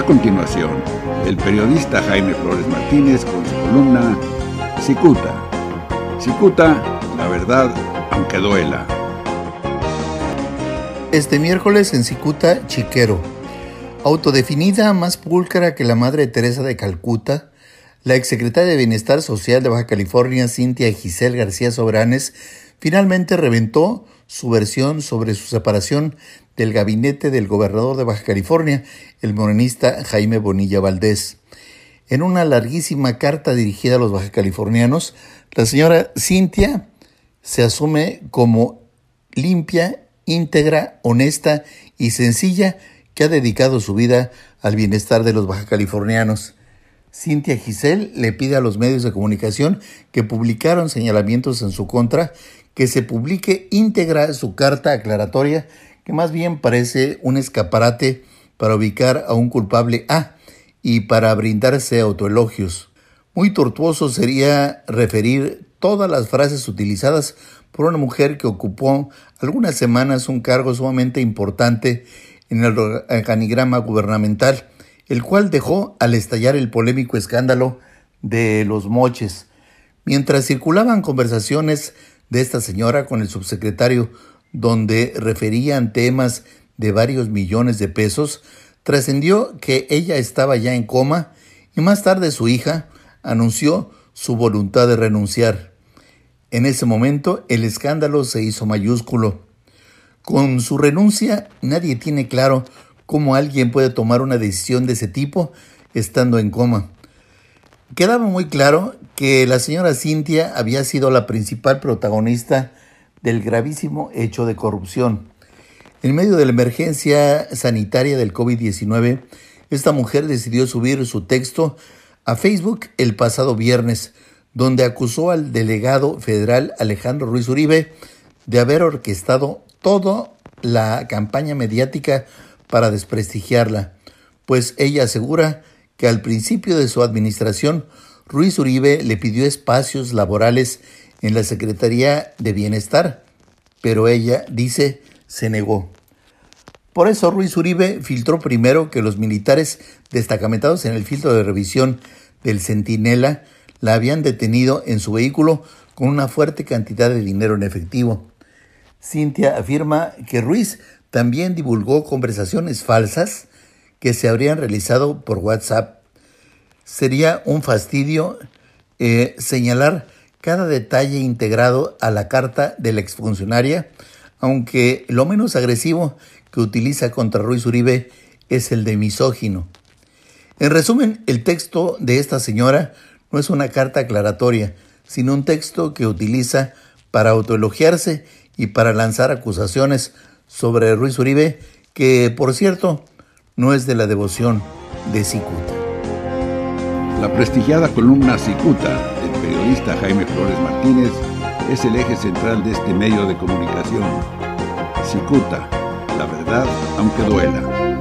A continuación, el periodista Jaime Flores Martínez con su columna Cicuta. Cicuta, la verdad, aunque duela. Este miércoles en Cicuta, Chiquero. Autodefinida más púlcara que la Madre Teresa de Calcuta, la exsecretaria de Bienestar Social de Baja California, Cintia Giselle García Sobranes, finalmente reventó su versión sobre su separación del gabinete del gobernador de Baja California, el morenista Jaime Bonilla Valdés. En una larguísima carta dirigida a los bajacalifornianos, la señora Cintia se asume como limpia, íntegra, honesta y sencilla que ha dedicado su vida al bienestar de los bajacalifornianos. Cintia Giselle le pide a los medios de comunicación que publicaron señalamientos en su contra que se publique íntegra su carta aclaratoria, que más bien parece un escaparate para ubicar a un culpable A y para brindarse autoelogios. Muy tortuoso sería referir todas las frases utilizadas por una mujer que ocupó algunas semanas un cargo sumamente importante en el organigrama gubernamental, el cual dejó al estallar el polémico escándalo de los moches. Mientras circulaban conversaciones de esta señora con el subsecretario, donde referían temas de varios millones de pesos, trascendió que ella estaba ya en coma y más tarde su hija anunció su voluntad de renunciar. En ese momento el escándalo se hizo mayúsculo. Con su renuncia nadie tiene claro cómo alguien puede tomar una decisión de ese tipo estando en coma. Quedaba muy claro que la señora Cintia había sido la principal protagonista del gravísimo hecho de corrupción. En medio de la emergencia sanitaria del COVID-19, esta mujer decidió subir su texto a Facebook el pasado viernes, donde acusó al delegado federal Alejandro Ruiz Uribe de haber orquestado toda la campaña mediática para desprestigiarla, pues ella asegura que al principio de su administración, Ruiz Uribe le pidió espacios laborales en la Secretaría de Bienestar, pero ella, dice, se negó. Por eso Ruiz Uribe filtró primero que los militares destacamentados en el filtro de revisión del Centinela la habían detenido en su vehículo con una fuerte cantidad de dinero en efectivo. Cintia afirma que Ruiz también divulgó conversaciones falsas que se habrían realizado por WhatsApp. Sería un fastidio eh, señalar cada detalle integrado a la carta de la exfuncionaria, aunque lo menos agresivo que utiliza contra Ruiz Uribe es el de misógino. En resumen, el texto de esta señora no es una carta aclaratoria, sino un texto que utiliza para autoelogiarse y para lanzar acusaciones sobre Ruiz Uribe, que por cierto no es de la devoción de Cicuta. La prestigiada columna Cicuta del periodista Jaime Flores Martínez es el eje central de este medio de comunicación. Cicuta, la verdad aunque duela.